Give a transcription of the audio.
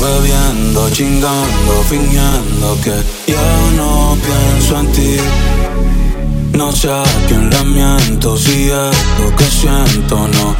bebiendo, chingando, fingiendo que yo no pienso en ti. No sé a quién le miento, si es lo que siento, no